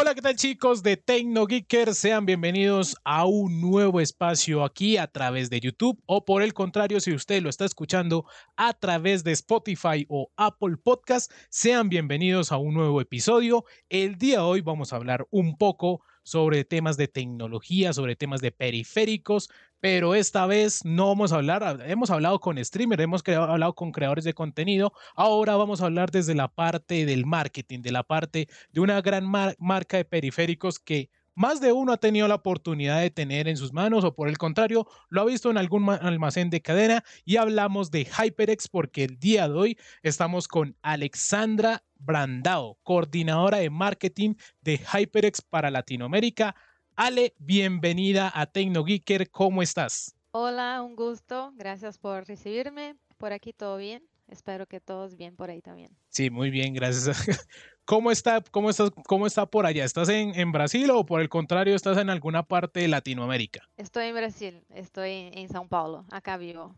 Hola, ¿qué tal chicos de TecnoGeekers? Sean bienvenidos a un nuevo espacio aquí a través de YouTube o por el contrario, si usted lo está escuchando a través de Spotify o Apple Podcast, sean bienvenidos a un nuevo episodio. El día de hoy vamos a hablar un poco sobre temas de tecnología, sobre temas de periféricos, pero esta vez no vamos a hablar, hemos hablado con streamers, hemos hablado con creadores de contenido, ahora vamos a hablar desde la parte del marketing, de la parte de una gran marca de periféricos que más de uno ha tenido la oportunidad de tener en sus manos o por el contrario lo ha visto en algún almacén de cadena y hablamos de HyperX porque el día de hoy estamos con Alexandra Brandao, coordinadora de marketing de HyperX para Latinoamérica. Ale, bienvenida a TecnoGeeker, ¿cómo estás? Hola, un gusto, gracias por recibirme. Por aquí todo bien, espero que todos bien por ahí también. Sí, muy bien, gracias. ¿Cómo está, cómo estás, cómo está por allá? ¿Estás en, en, Brasil o por el contrario estás en alguna parte de Latinoamérica? Estoy en Brasil, estoy en São Paulo, acá vivo.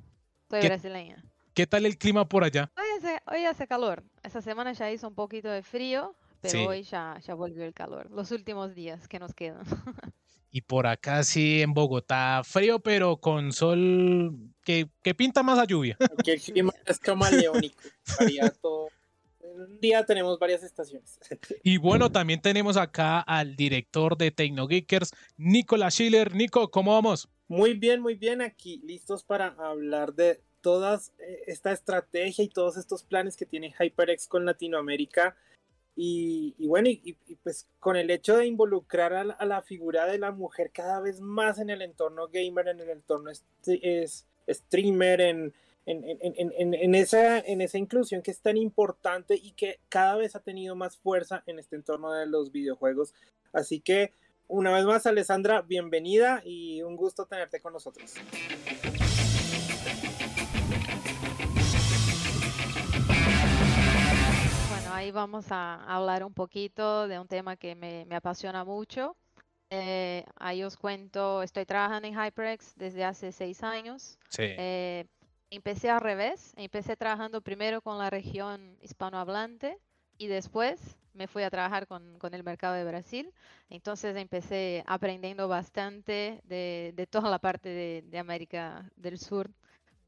Soy brasileña. ¿Qué tal el clima por allá? Hoy hace, hoy hace calor. Esta semana ya hizo un poquito de frío, pero hoy ya, ya volvió el calor. Los últimos días que nos quedan. y por acá sí, en Bogotá, frío, pero con sol que, que pinta más a lluvia. Aquí el clima es camaleónico, todo un día tenemos varias estaciones. Y bueno, también tenemos acá al director de TecnoGeekers, Nicolás Schiller. Nico, ¿cómo vamos? Muy bien, muy bien. Aquí listos para hablar de toda eh, esta estrategia y todos estos planes que tiene HyperX con Latinoamérica. Y, bueno, y, pues con el hecho de involucrar a la, figura de la mujer cada vez más en el entorno gamer, en el entorno es, streamer, en, en, esa, en esa inclusión que es tan importante y que cada vez ha tenido más fuerza en este entorno de los videojuegos. Así que, una vez más, Alessandra, bienvenida y un gusto tenerte con nosotros. Ahí vamos a hablar un poquito de un tema que me, apasiona mucho. Eh, ahí os cuento, estoy trabajando en HyperX desde hace seis años. Sí. Eh, empecé al revés, empecé trabajando primero con la región hispanohablante y después me fui a trabajar con, el mercado de Brasil. Entonces empecé aprendiendo bastante de, toda la parte de, América del Sur,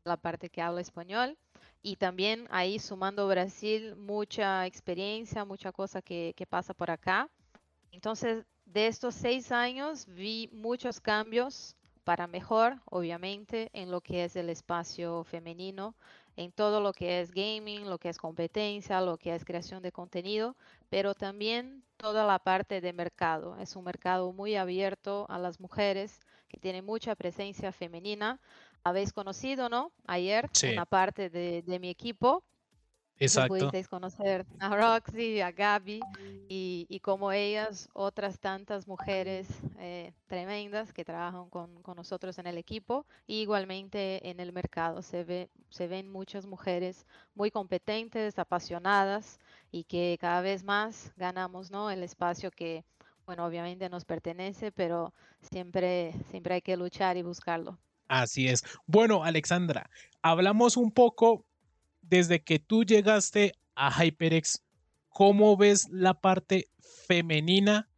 la parte que habla español. Y también ahí sumando Brasil, mucha experiencia, mucha cosa que, pasa por acá. Entonces, de estos seis años vi muchos cambios para mejor, obviamente, en lo que es el espacio femenino, en todo lo que es gaming, lo que es competencia, lo que es creación de contenido, pero también toda la parte de mercado. Es un mercado muy abierto a las mujeres, que tiene mucha presencia femenina. Habéis conocido, ¿no? Ayer, una parte de, de mi equipo, Exacto. Pudisteis conocer a Roxy, a Gaby y, y como ellas, otras tantas mujeres eh, tremendas que trabajan con, con, nosotros en el equipo. Y igualmente en el mercado se, ve, se ven muchas mujeres muy competentes, apasionadas y que cada vez más ganamos ¿no? el espacio que, bueno, obviamente nos pertenece, pero siempre, siempre hay que luchar y buscarlo. Así es. Bueno, Alexandra, hablamos un poco desde que tú llegaste a HyperX, ¿cómo ves la parte femenina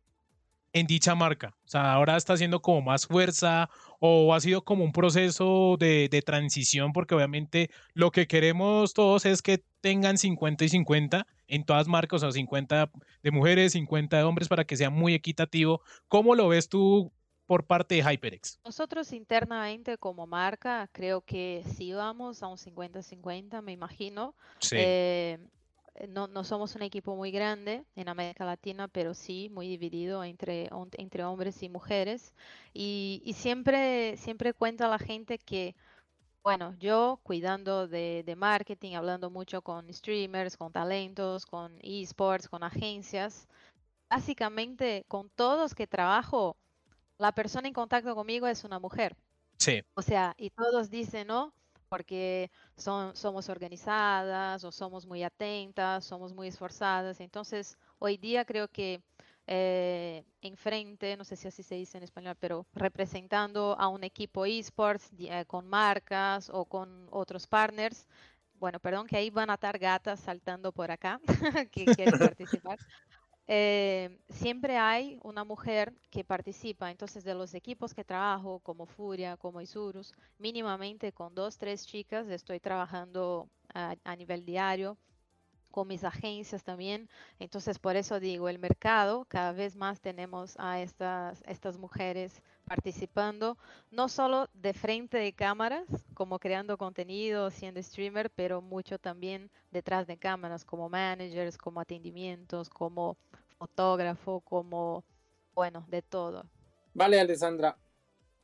en dicha marca? O sea, ahora está haciendo como más fuerza o ha sido como un proceso de, transición, porque obviamente lo que queremos todos es que tengan 50 y 50 en todas marcas, o sea, 50 de mujeres, 50 de hombres, para que sea muy equitativo. ¿Cómo lo ves tú por parte de HyperX? Nosotros internamente como marca creo que si vamos a un 50-50, me imagino. Eh, no, no, somos un equipo muy grande en América Latina, pero sí muy dividido entre, entre hombres y mujeres. Y, y siempre, siempre cuenta la gente que, bueno, yo cuidando de, de, marketing, hablando mucho con streamers, con talentos, con esports, con agencias, básicamente con todos que trabajo, la persona en contacto conmigo es una mujer. Sí. O sea, y todos dicen, ¿no? Porque son, somos organizadas o somos muy atentas, somos muy esforzadas. Entonces, hoy día creo que eh, enfrente, no sé si así se dice en español, pero representando a un equipo esports eh, con marcas o con otros partners. Bueno, perdón que ahí van a estar gatas saltando por acá que quieren participar. Eh, siempre hay una mujer que participa. Entonces, de los equipos que trabajo, como Furia, como Isurus, mínimamente con dos, tres chicas estoy trabajando a nivel diario con mis agencias también. Entonces, por eso digo, el mercado, cada vez más tenemos a estas, estas mujeres participando, no solo de frente de cámaras, como creando contenido, siendo streamer, pero mucho también detrás de cámaras, como managers, como atendimientos, como fotógrafo, como, bueno, de todo. Vale, Alessandra.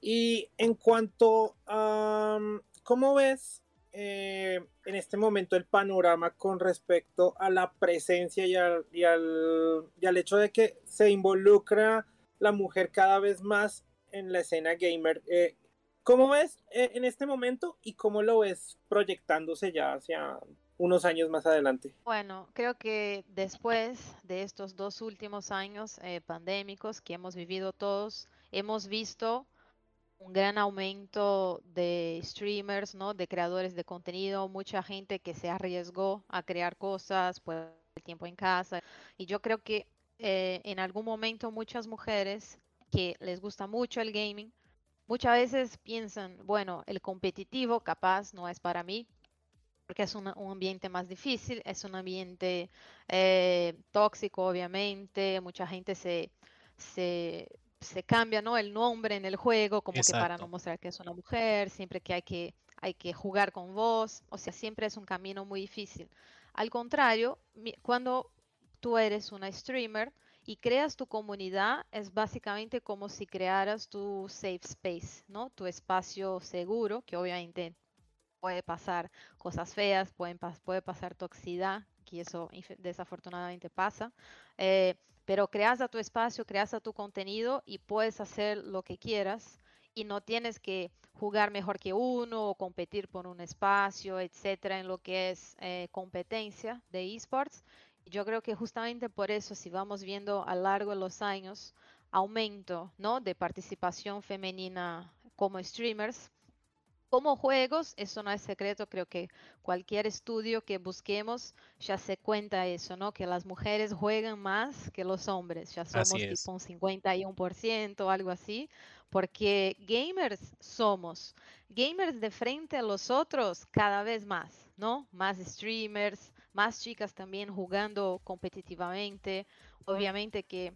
Y en cuanto a, ¿cómo ves eh, en este momento el panorama con respecto a la presencia y al, y al, hecho de que se involucra la mujer cada vez más en la escena gamer. Eh, ¿Cómo ves eh, en este momento y cómo lo ves proyectándose ya hacia unos años más adelante? Bueno, creo que después de estos dos últimos años pandémicos que hemos vivido todos, hemos visto un gran aumento de streamers, ¿no? De creadores de contenido, mucha gente que se arriesgó a crear cosas, pues el tiempo en casa. Y yo creo que eh, en algún momento muchas mujeres que les gusta mucho el gaming, muchas veces piensan, bueno, el competitivo capaz no es para mí, porque es un, ambiente más difícil, es un ambiente eh, tóxico, obviamente, mucha gente se, se se cambia ¿no? el nombre en el juego, como que para no mostrar que es una mujer, siempre que hay que, hay que jugar con vos, o sea, siempre es un camino muy difícil. Al contrario, cuando tú eres una streamer y creas tu comunidad, es básicamente como si crearas tu safe space, ¿no? Tu espacio seguro, que obviamente puede pasar cosas feas, pueden, puede pasar toxicidad, que eso desafortunadamente pasa. Eh, pero creas a tu espacio, creas a tu contenido y puedes hacer lo que quieras y no tienes que jugar mejor que uno o competir por un espacio, etcétera, en lo que es eh, competencia de esports. Yo creo que justamente por eso, si vamos viendo a lo largo de los años, aumento ¿no? de participación femenina como streamers, como juegos, eso no es secreto, creo que cualquier estudio que busquemos ya se cuenta eso, ¿no? Que las mujeres juegan más que los hombres, ya somos tipo un 51%, algo así, porque gamers somos, gamers de frente a los otros cada vez más, ¿no? Más streamers, más chicas también jugando competitivamente, obviamente que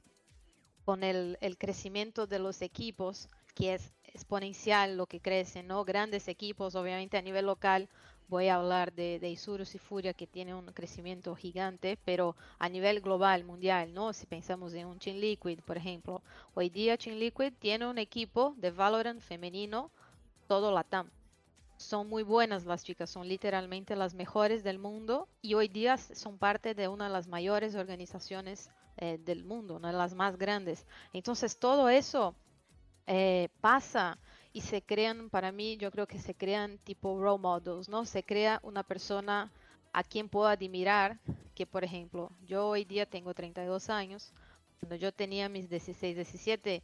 con el, crecimiento de los equipos, que es exponencial lo que crece, ¿no? Grandes equipos, obviamente a nivel local, voy a hablar de, de Isurus y Furia que tiene un crecimiento gigante, pero a nivel global, mundial, ¿no? Si pensamos en un Team Liquid, por ejemplo, hoy día Team Liquid tiene un equipo de Valorant femenino, todo Latam. Son muy buenas las chicas, son literalmente las mejores del mundo y hoy día son parte de una de las mayores organizaciones eh, del mundo, una de las más grandes. Entonces todo eso eh, pasa y se crean, para mí, yo creo que se crean tipo role models, ¿no? Se crea una persona a quien puedo admirar, que por ejemplo, yo hoy día tengo 32 años, cuando yo tenía mis 16, 17,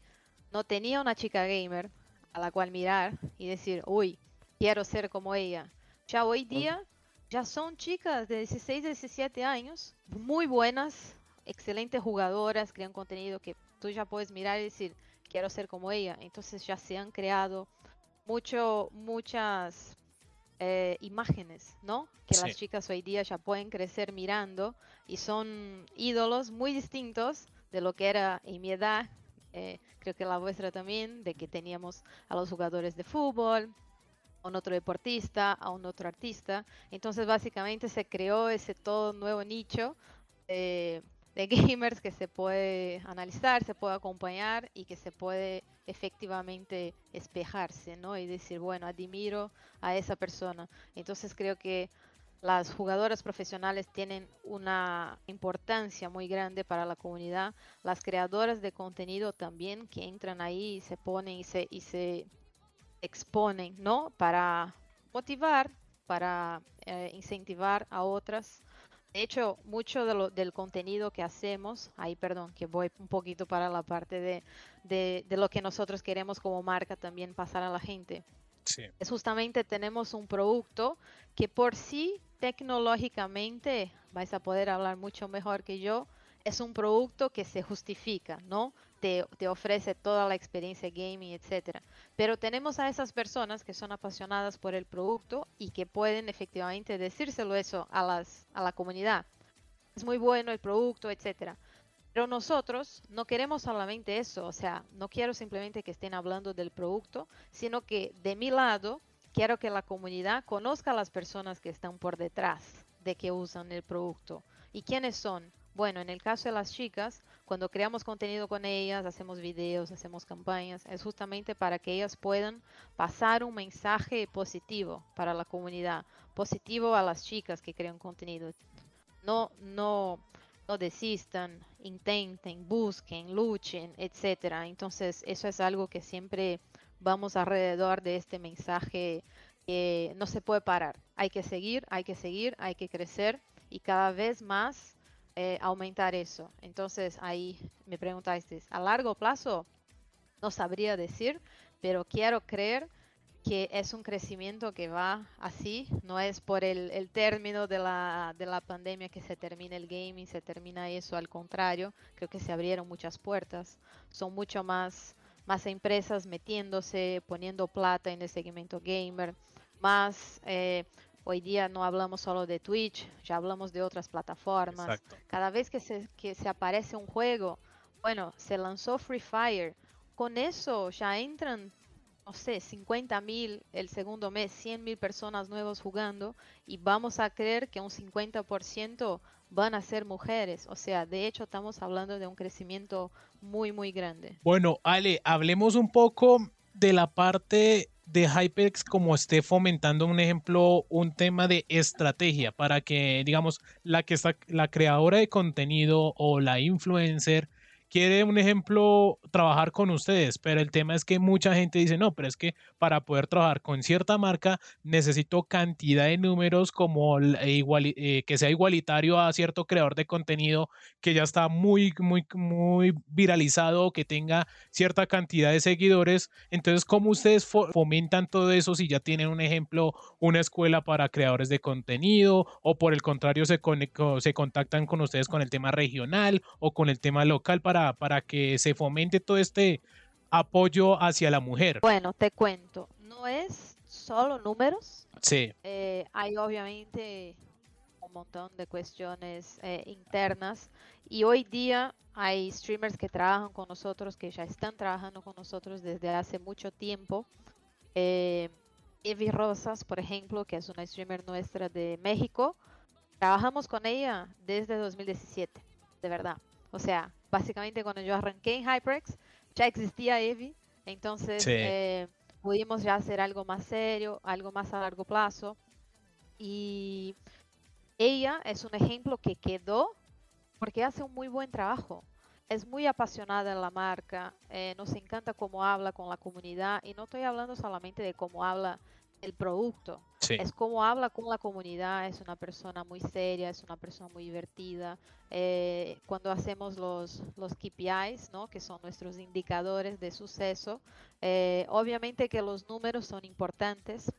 no tenía una chica gamer a la cual mirar y decir, uy, quiero ser como ella. Ya hoy día, ya son chicas de 16, 17 años, muy buenas, excelentes jugadoras, crean contenido que tú ya puedes mirar y decir, quiero ser como ella. Entonces ya se han creado mucho, muchas eh, imágenes, ¿no? Que las chicas hoy día ya pueden crecer mirando y son ídolos muy distintos de lo que era en mi edad. Eh, creo que la vuestra también, de que teníamos a los jugadores de fútbol, a un otro deportista, a un otro artista. Entonces básicamente se creó ese todo nuevo nicho. Eh, de gamers que se puede analizar, se puede acompañar y que se puede efectivamente espejarse, ¿no? Y decir, bueno, admiro a esa persona. Entonces creo que las jugadoras profesionales tienen una importancia muy grande para la comunidad. Las creadoras de contenido también que entran ahí y se ponen y se, y se exponen, ¿no? Para motivar, para eh, incentivar a otras de hecho, mucho de lo, del contenido que hacemos, ahí perdón, que voy un poquito para la parte de, de, lo que nosotros queremos como marca también pasar a la gente. Es justamente tenemos un producto que por sí tecnológicamente, vais a poder hablar mucho mejor que yo, es un producto que se justifica, ¿no? Te, te, ofrece toda la experiencia gaming, etcétera. Pero tenemos a esas personas que son apasionadas por el producto y que pueden efectivamente decírselo eso a, las, a la comunidad. Es muy bueno el producto, etcétera. Pero nosotros no queremos solamente eso, o sea, no quiero simplemente que estén hablando del producto, sino que de mi lado quiero que la comunidad conozca a las personas que están por detrás de que usan el producto. ¿Y quiénes son? Bueno, en el caso de las chicas, cuando creamos contenido con ellas, hacemos videos, hacemos campañas, es justamente para que ellas puedan pasar un mensaje positivo para la comunidad, positivo a las chicas que crean contenido. No, no, no desistan, intenten, busquen, luchen, etcétera. Entonces, eso es algo que siempre vamos alrededor de este mensaje que no se puede parar. Hay que seguir, hay que seguir, hay que crecer y cada vez más eh, aumentar eso. Entonces ahí me preguntaste, a largo plazo no sabría decir, pero quiero creer que es un crecimiento que va así, no es por el, término de la, de la, pandemia que se termina el gaming, se termina eso, al contrario, creo que se abrieron muchas puertas, son mucho más, más empresas metiéndose, poniendo plata en el segmento gamer, más eh, Hoy día no hablamos solo de Twitch, ya hablamos de otras plataformas. Cada vez que se, que se aparece un juego, bueno, se lanzó Free Fire. Con eso ya entran, no sé, 50 mil el segundo mes, 100 mil personas nuevas jugando y vamos a creer que un 50% van a ser mujeres. O sea, de hecho estamos hablando de un crecimiento muy, muy grande. Bueno, Ale, hablemos un poco de la parte de HyperX como esté fomentando un ejemplo, un tema de estrategia para que, digamos, la que está, la creadora de contenido o la influencer quiere un ejemplo trabajar con ustedes, pero el tema es que mucha gente dice, no, pero es que para poder trabajar con cierta marca necesito cantidad de números como igual, eh, que sea igualitario a cierto creador de contenido que ya está muy, muy, muy viralizado que tenga cierta cantidad de seguidores. Entonces, ¿cómo ustedes fomentan todo eso si ya tienen un ejemplo, una escuela para creadores de contenido o por el contrario se, se contactan con ustedes con el tema regional o con el tema local para para, que se fomente todo este apoyo hacia la mujer? Bueno, te cuento, no es solo números. Sí. Eh, hay obviamente un montón de cuestiones eh, internas y hoy día hay streamers que trabajan con nosotros, que ya están trabajando con nosotros desde hace mucho tiempo. Eh, Evi Rosas, por ejemplo, que es una streamer nuestra de México, trabajamos con ella desde 2017, de verdad. O sea, básicamente cuando yo arranqué en HyperX, ya existía Evi, entonces eh, pudimos ya hacer algo más serio, algo más a largo plazo. Y ella es un ejemplo que quedó porque hace un muy buen trabajo. Es muy apasionada en la marca, eh, nos encanta cómo habla con la comunidad y no estoy hablando solamente de cómo habla el producto. Es como habla con la comunidad, es una persona muy seria, es una persona muy divertida. Eh, cuando hacemos los, los KPIs, ¿no? que son nuestros indicadores de suceso, eh, obviamente que los números son importantes,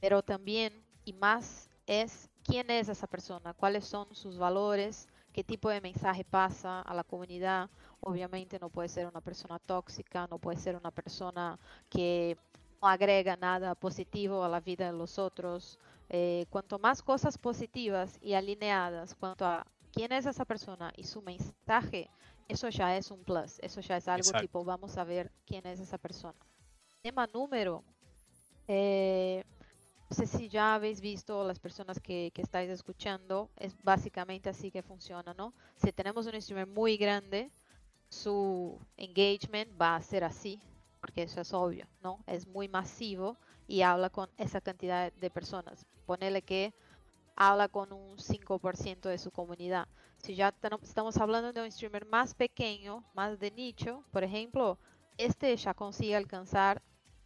pero también y más es quién es esa persona, cuáles son sus valores, qué tipo de mensaje pasa a la comunidad. Obviamente no puede ser una persona tóxica, no puede ser una persona que agrega nada positivo a la vida de los otros. Eh, cuanto más cosas positivas y alineadas cuanto a quién es esa persona y su mensaje, eso ya es un plus, eso ya es algo tipo, vamos a ver quién es esa persona. Tema número, eh, no sé si ya habéis visto las personas que, que, estáis escuchando, es básicamente así que funciona, ¿no? Si tenemos un streamer muy grande, su engagement va a ser así, eso es obvio, ¿no? Es muy masivo y habla con esa cantidad de personas. Ponele que habla con un 5% de su comunidad. Si ya estamos hablando de un streamer más pequeño, más de nicho, por ejemplo, este ya consigue alcanzar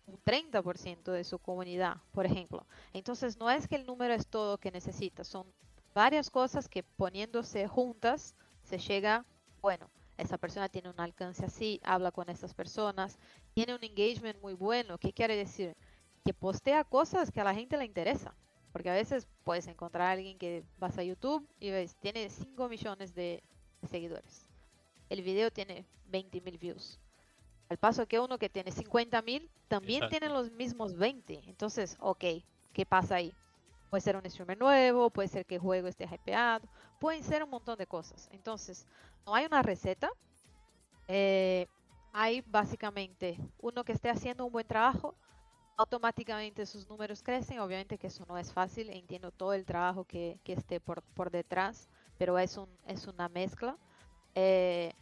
un 30% de su comunidad, por ejemplo. Entonces no es que el número es todo que necesita, son varias cosas que poniéndose juntas se llega, bueno, esa persona tiene un alcance así, habla con esas personas, tiene un engagement muy bueno. ¿Qué quiere decir? Que postea cosas que a la gente le interesa. Porque a veces puedes encontrar a alguien que vas a YouTube y ves, tiene 5 millones de seguidores. El video tiene 20.000 views. Al paso que uno que tiene 50.000 también tiene los mismos 20. Entonces, ok, ¿qué pasa ahí? Puede ser un streamer nuevo, puede ser que el juego esté hypeado, pueden ser un montón de cosas. Entonces, no hay una receta. Eh, hay básicamente uno que esté haciendo un buen trabajo, automáticamente sus números crecen. Obviamente que eso no es fácil, entiendo todo el trabajo que, esté por, por, detrás, pero es, un, es una mezcla. Eh,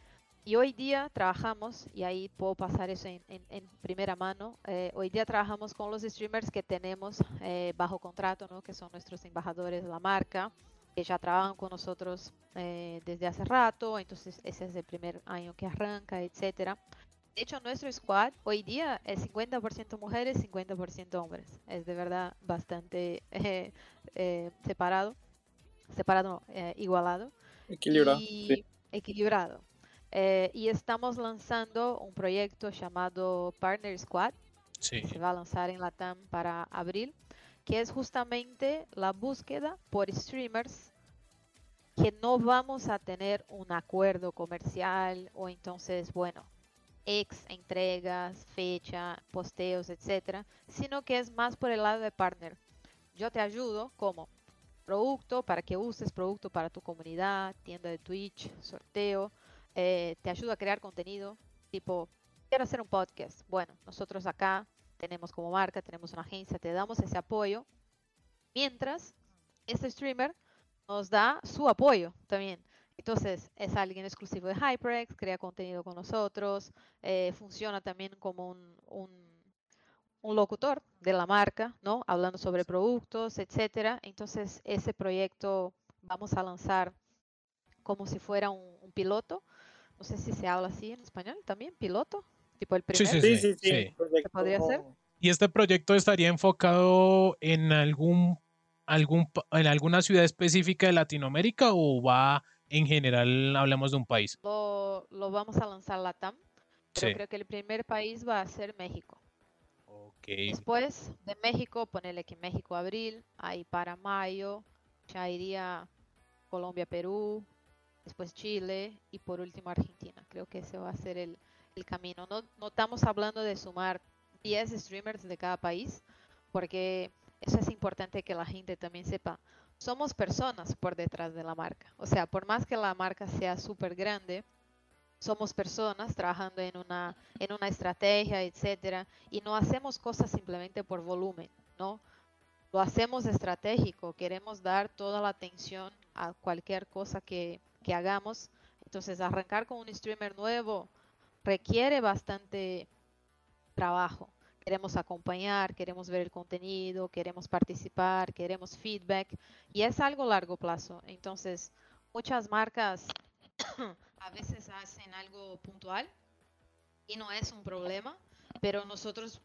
y hoy día trabajamos, y ahí puedo pasar eso en, primera mano, eh, hoy día trabajamos con los streamers que tenemos eh, bajo contrato, ¿no? que son nuestros embajadores de la marca, que ya trabajan con nosotros eh, desde hace rato, entonces ese es el primer año que arranca, etcétera. De hecho, nuestro squad hoy día es 50% mujeres, 50% hombres. Es de verdad bastante separado, separado, igualado. Equilibrado. Equilibrado. Eh, y estamos lanzando un proyecto llamado Partner Squad, que se va a lanzar en Latam para abril, que es justamente la búsqueda por streamers que no vamos a tener un acuerdo comercial o entonces, bueno, ex entregas, fecha, posteos, etcétera, sino que es más por el lado de partner. Yo te ayudo como producto para que uses producto para tu comunidad, tienda de Twitch, sorteo, eh, te ayuda a crear contenido, tipo, quiero hacer un podcast. Bueno, nosotros acá tenemos como marca, tenemos una agencia, te damos ese apoyo, mientras este streamer nos da su apoyo también. Entonces, es alguien exclusivo de HyperX, crea contenido con nosotros, eh, funciona también como un, un, locutor de la marca, ¿no? Hablando sobre productos, etcétera. Entonces, ese proyecto vamos a lanzar como si fuera un piloto no sé si se habla así en español también, piloto, tipo el primer. Sí, sí, sí. sí, podría ser? ¿Y este proyecto estaría enfocado en algún, algún en alguna ciudad específica de Latinoamérica o va en general, hablamos de un país? Lo, lo vamos a lanzar LATAM, pero creo que el primer país va a ser México. Okay. Después de México, ponerle que México abril, ahí para mayo, ya iría Colombia, Perú, después Chile y por último Argentina. Creo que ese va a ser el, camino. No, no estamos hablando de sumar 10 streamers de cada país, porque eso es importante que la gente también sepa. Somos personas por detrás de la marca. O sea, por más que la marca sea súper grande, somos personas trabajando en una, en una estrategia, etcétera, y no hacemos cosas simplemente por volumen, ¿no? Lo hacemos estratégico, queremos dar toda la atención a cualquier cosa que, que hagamos. Entonces, arrancar con un streamer nuevo requiere bastante trabajo. Queremos acompañar, queremos ver el contenido, queremos participar, queremos feedback y es algo largo plazo. Entonces, muchas marcas a veces hacen algo puntual y no es un problema, pero nosotros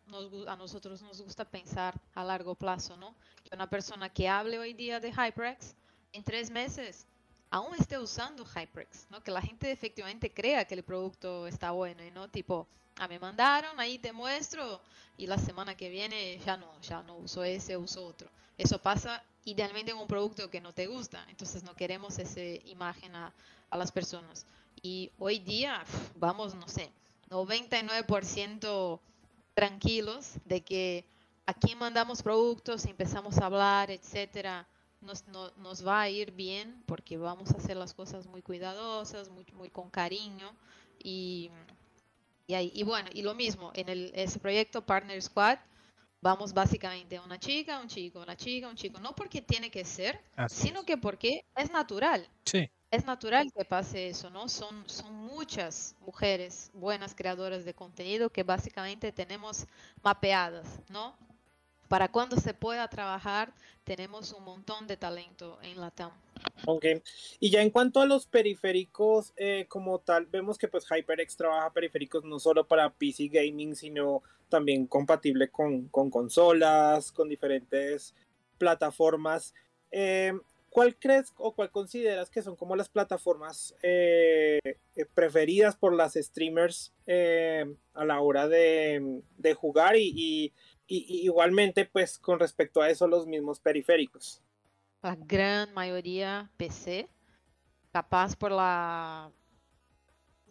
a nosotros nos gusta pensar a largo plazo, ¿no? Que una persona que hable hoy día de HyperX en tres meses aún esté usando HyperX, ¿no? Que la gente efectivamente crea que el producto está bueno y no tipo, ah, me mandaron, ahí te muestro y la semana que viene ya no, ya no uso ese, uso otro. Eso pasa idealmente en un producto que no te gusta, entonces no queremos esa imagen a, a las personas. Y hoy día, vamos, no sé, 99% tranquilos de que aquí mandamos productos, empezamos a hablar, etcétera nos, nos va a ir bien porque vamos a hacer las cosas muy cuidadosas, muy, muy con cariño y, y, y bueno, y lo mismo, en el, ese proyecto Partner Squad vamos básicamente a una chica, un chico, una chica, un chico, no porque tiene que ser, sino que porque es natural. Sí. Es natural que pase eso, ¿no? Son, son muchas mujeres buenas creadoras de contenido que básicamente tenemos mapeadas, ¿no? Para cuando se pueda trabajar, tenemos un montón de talento en la TAM. Ok, y ya en cuanto a los periféricos eh, como tal, vemos que pues HyperX trabaja periféricos no solo para PC gaming, sino también compatible con, consolas, con diferentes plataformas. Eh, ¿Cuál crees o cuál consideras que son como las plataformas eh, preferidas por las streamers a la hora de, jugar y, igualmente, pues con respecto a eso, los mismos periféricos. La gran mayoría PC. capaz por la...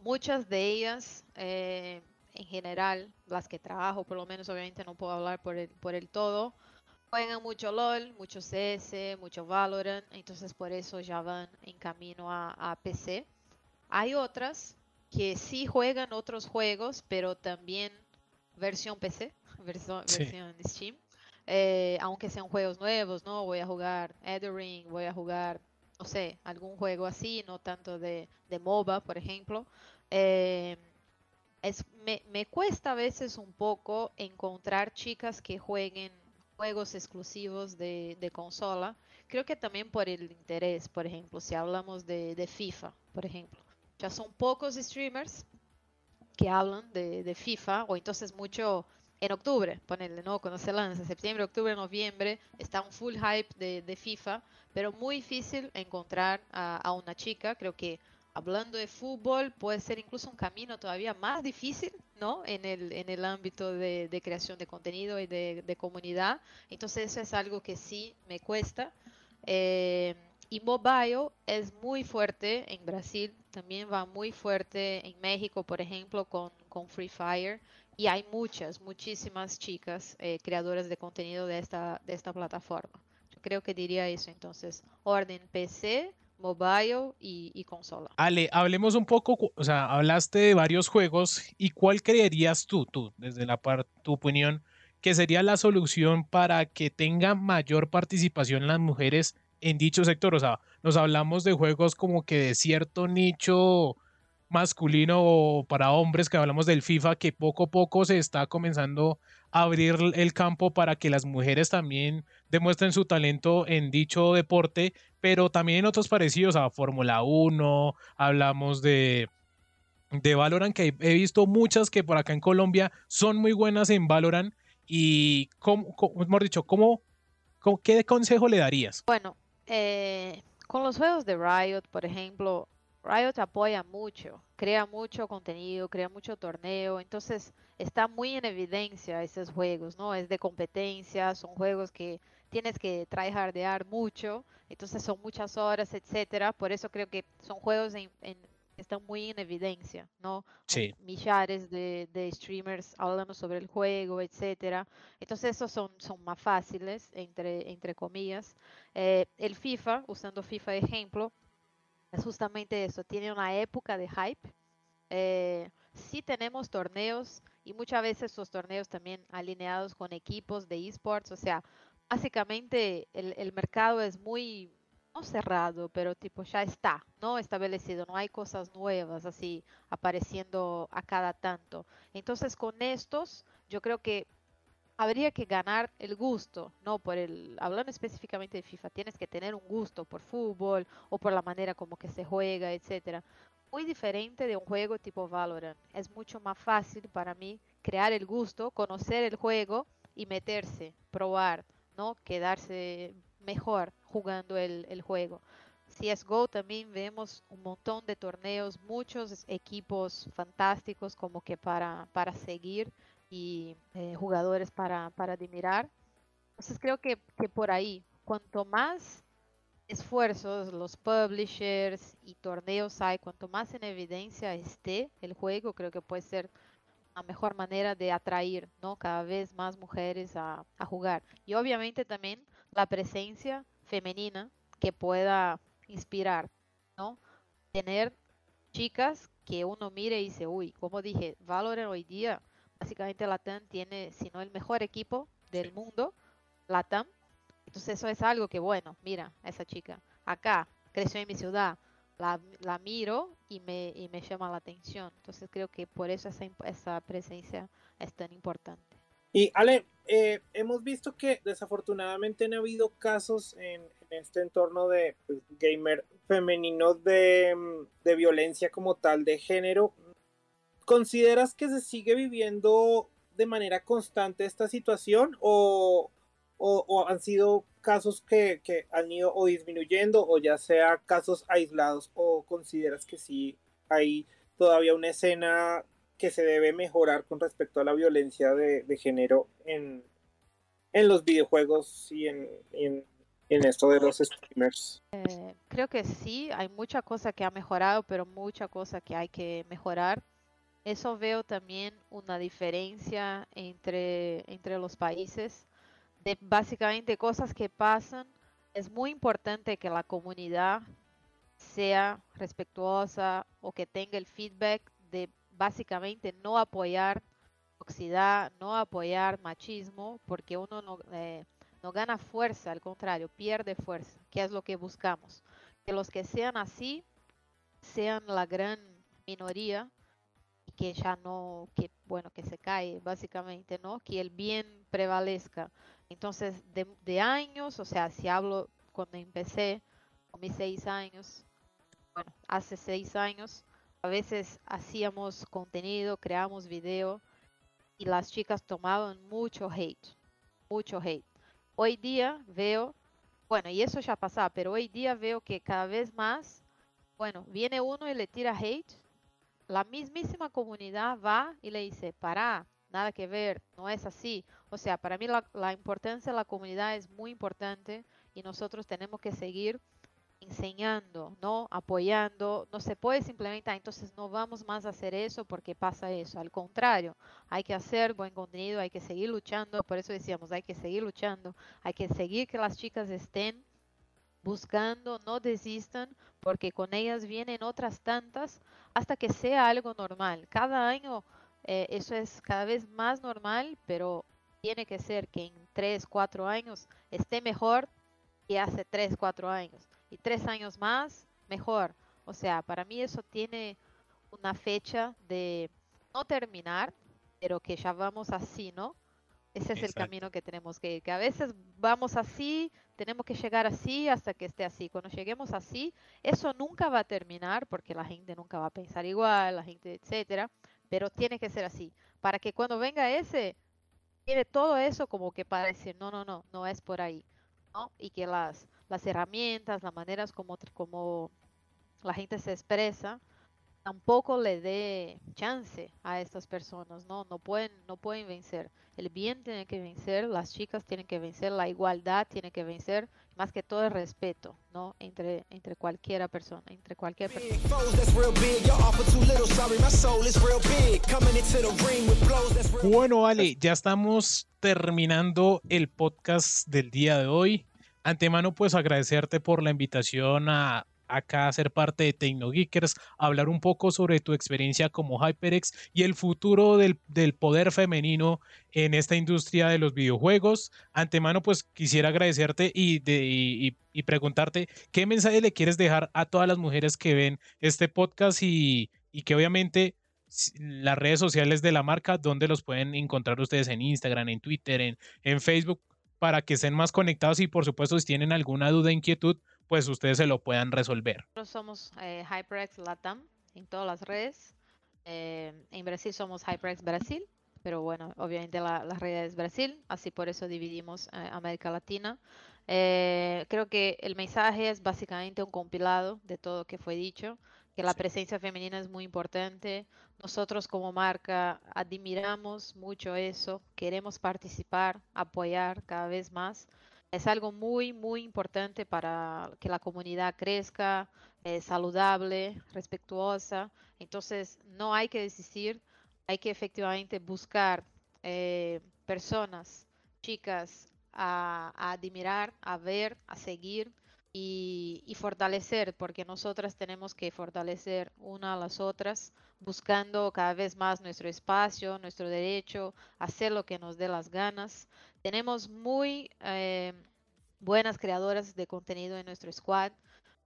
Muchas de ellas, eh, en general, las que trabajo, por lo menos obviamente no puedo hablar por el, por el todo, juegan mucho LOL, mucho CS, mucho Valorant, entonces por eso ya van en camino a, PC. Hay otras que sí juegan otros juegos, pero también versión PC, versión, versión Steam. Eh, aunque sean juegos nuevos, ¿no? Voy a jugar Ring, voy a jugar, no sé, algún juego así, no tanto de, de MOBA, por ejemplo. Eh, es, me, me, cuesta a veces un poco encontrar chicas que jueguen juegos exclusivos de, de, consola. Creo que también por el interés, por ejemplo, si hablamos de, de FIFA, por ejemplo. Ya son pocos streamers que hablan de, de FIFA, o entonces mucho en octubre, ponerle, ¿no? Cuando se lanza, septiembre, octubre, noviembre, está un full hype de, de FIFA, pero muy difícil encontrar a, a, una chica, creo que hablando de fútbol puede ser incluso un camino todavía más difícil, ¿no? En el, en el ámbito de, de creación de contenido y de, de, comunidad, entonces eso es algo que sí me cuesta. Eh, y mobile es muy fuerte en Brasil, también va muy fuerte en México, por ejemplo, con, con Free Fire y hay muchas, muchísimas chicas eh, creadoras de contenido de esta, de esta plataforma. Yo creo que diría eso entonces, orden PC, mobile y, consola. Ale, hablemos un poco, o sea, hablaste de varios juegos y cuál creerías tú, tú, desde la parte, tu opinión, que sería la solución para que tenga mayor participación las mujeres en dicho sector? O sea, nos hablamos de juegos como que de cierto nicho masculino o para hombres que hablamos del FIFA, que poco a poco se está comenzando a abrir el campo para que las mujeres también demuestren su talento en dicho deporte, pero también en otros parecidos a Fórmula 1, hablamos de, de Valorant, que he visto muchas que por acá en Colombia son muy buenas en Valorant y, como, hemos dicho, ¿cómo, ¿qué consejo le darías? Bueno, eh, con los juegos de Riot, por ejemplo, Riot apoya mucho, crea mucho contenido, crea mucho torneo, entonces está muy en evidencia esos juegos, ¿no? Es de competencia, son juegos que tienes que tryhardear mucho, entonces son muchas horas, etcétera, por eso creo que son juegos en, que están muy en evidencia, ¿no? Sí. Millares de, de, streamers hablando sobre el juego, etcétera. Entonces esos son, son más fáciles, entre, entre comillas. Eh, el FIFA, usando FIFA de ejemplo, es justamente eso, tiene una época de hype. Eh, sí tenemos torneos y muchas veces esos torneos también alineados con equipos de esports, o sea, básicamente el, el, mercado es muy, no cerrado, pero tipo ya está, ¿no? Establecido, no hay cosas nuevas así apareciendo a cada tanto. Entonces con estos, yo creo que habría que ganar el gusto, no por el, hablando específicamente de FIFA, tienes que tener un gusto por fútbol o por la manera como que se juega, etcétera. Muy diferente de un juego tipo Valorant. Es mucho más fácil para mí crear el gusto, conocer el juego y meterse, probar, ¿no? Quedarse mejor jugando el, el juego. CSGO también vemos un montón de torneos, muchos equipos fantásticos como que para, para seguir y eh, jugadores para, para, admirar. Entonces creo que, que, por ahí, cuanto más esfuerzos los publishers y torneos hay, cuanto más en evidencia esté el juego, creo que puede ser la mejor manera de atraer ¿no? cada vez más mujeres a, a jugar. Y obviamente también la presencia femenina que pueda inspirar, ¿no? Tener chicas que uno mire y dice, uy, como dije, Valorant hoy día básicamente Latam tiene, si no el mejor equipo del mundo, Latam. Entonces eso es algo que, bueno, mira, esa chica, acá, creció en mi ciudad, la, la miro y me, y me llama la atención. Entonces creo que por eso esa, esa presencia es tan importante. Y Ale, eh, hemos visto que desafortunadamente no ha habido casos en, en este entorno de pues, gamer femenino de, de, violencia como tal de género. ¿Consideras que se sigue viviendo de manera constante esta situación o, o, han sido casos que, han ido o disminuyendo o ya sea casos aislados o consideras que sí hay todavía una escena que se debe mejorar con respecto a la violencia de, de género en, en, los videojuegos y en, en, en esto de los streamers? Eh, creo que sí, hay mucha cosa que ha mejorado, pero mucha cosa que hay que mejorar. Eso veo también una diferencia entre, entre los países, de básicamente cosas que pasan. Es muy importante que la comunidad sea respetuosa o que tenga el feedback de básicamente no apoyar toxicidad, no apoyar machismo, porque uno no, eh, no gana fuerza, al contrario, pierde fuerza, que es lo que buscamos. Que los que sean así sean la gran minoría que ya no, que bueno, que se cae básicamente, ¿no? Que el bien prevalezca. Entonces, de, de años, o sea, si hablo cuando empecé, con mis seis años, bueno, hace seis años, a veces hacíamos contenido, creamos video y las chicas tomaban mucho hate, mucho hate. Hoy día veo, bueno, y eso ya pasaba, pero hoy día veo que cada vez más, bueno, viene uno y le tira hate, la mismísima comunidad va y le dice, para, nada que ver, no es así. O sea, para mí la, importancia de la comunidad es muy importante y nosotros tenemos que seguir enseñando, ¿no? Apoyando. No se puede simplemente, ah, entonces no vamos más a hacer eso porque pasa eso. Al contrario, hay que hacer buen contenido, hay que seguir luchando. Por eso decíamos, hay que seguir luchando, hay que seguir que las chicas estén buscando, no desistan, porque con ellas vienen otras tantas hasta que sea algo normal. Cada año eh, eso es cada vez más normal, pero tiene que ser que en 3, 4 años esté mejor que hace 3, 4 años y tres años más, mejor. O sea, para mí eso tiene una fecha de no terminar, pero que ya vamos así, ¿no? Ese es el camino que tenemos que ir, que a veces vamos así, tenemos que llegar así hasta que esté así. Cuando lleguemos así, eso nunca va a terminar porque la gente nunca va a pensar igual, la gente, etcétera, pero tiene que ser así, para que cuando venga ese, tiene todo eso como que para decir, no, no, no, no es por ahí, ¿no? Y que las, las herramientas, las maneras como, como la gente se expresa, tampoco le dé chance a estas personas, ¿no? No pueden, no pueden vencer. El bien tiene que vencer, las chicas tienen que vencer, la igualdad tiene que vencer, más que todo el respeto, ¿no? Entre, entre cualquiera persona, entre cualquier persona. Bueno, Ale, ya estamos terminando el podcast del día de hoy antemano pues agradecerte por la invitación a acá a ser parte de TecnoGeekers, hablar un poco sobre tu experiencia como HyperX y el futuro del, poder femenino en esta industria de los videojuegos. Antemano, pues quisiera agradecerte y, preguntarte qué mensaje le quieres dejar a todas las mujeres que ven este podcast y, que obviamente las redes sociales de la marca, donde los pueden encontrar ustedes en Instagram, en Twitter, en, en Facebook, para que estén más conectados y por supuesto si tienen alguna duda, inquietud, pues ustedes se lo puedan resolver. Nosotros somos eh, HyperX Latam en todas las redes. Eh, en Brasil somos HyperX Brasil, pero bueno, obviamente la, la red es Brasil, así por eso dividimos eh, América Latina. Eh, creo que el mensaje es básicamente un compilado de todo lo que fue dicho que la presencia femenina es muy importante. Nosotros como marca admiramos mucho eso, queremos participar, apoyar cada vez más. Es algo muy, muy importante para que la comunidad crezca, eh, saludable, respetuosa. Entonces, no hay que desistir, hay que efectivamente buscar eh, personas, chicas, a, a admirar, a ver, a seguir y, fortalecer, porque nosotras tenemos que fortalecer una a las otras, buscando cada vez más nuestro espacio, nuestro derecho, hacer lo que nos dé las ganas. Tenemos muy eh, buenas creadoras de contenido en nuestro squad.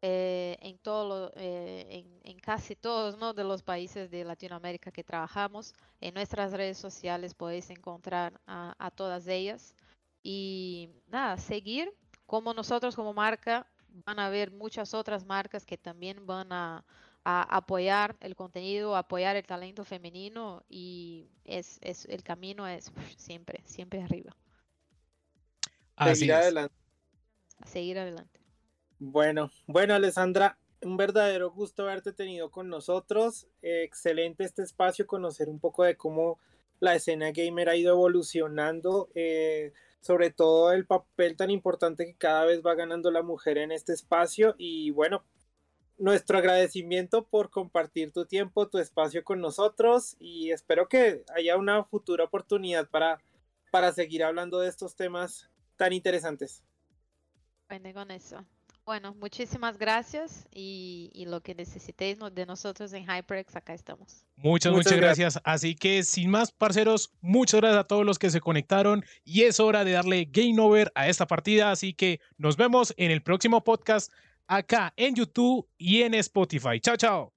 Eh, en, todo eh, en, casi todos ¿no? de los países de Latinoamérica que trabajamos. En nuestras redes sociales podéis encontrar a, a todas ellas. Y nada, seguir como nosotros como marca van a haber muchas otras marcas que también van a, apoyar el contenido, apoyar el talento femenino y es, es el camino es siempre, siempre arriba. seguir adelante. seguir adelante. Bueno, bueno Alessandra, un verdadero gusto haberte tenido con nosotros. excelente este espacio, conocer un poco de cómo la escena gamer ha ido evolucionando. Eh, sobre todo el papel tan importante que cada vez va ganando la mujer en este espacio y bueno, nuestro agradecimiento por compartir tu tiempo, tu espacio con nosotros y espero que haya una futura oportunidad para, para seguir hablando de estos temas tan interesantes. Bueno, con eso. Bueno, muchísimas gracias y, lo que necesitéis de nosotros en HyperX, acá estamos. Muchas, muchas, gracias. Así que sin más, parceros, muchas gracias a todos los que se conectaron y es hora de darle game over a esta partida. Así que nos vemos en el próximo podcast acá en YouTube y en Spotify. Chao, chao.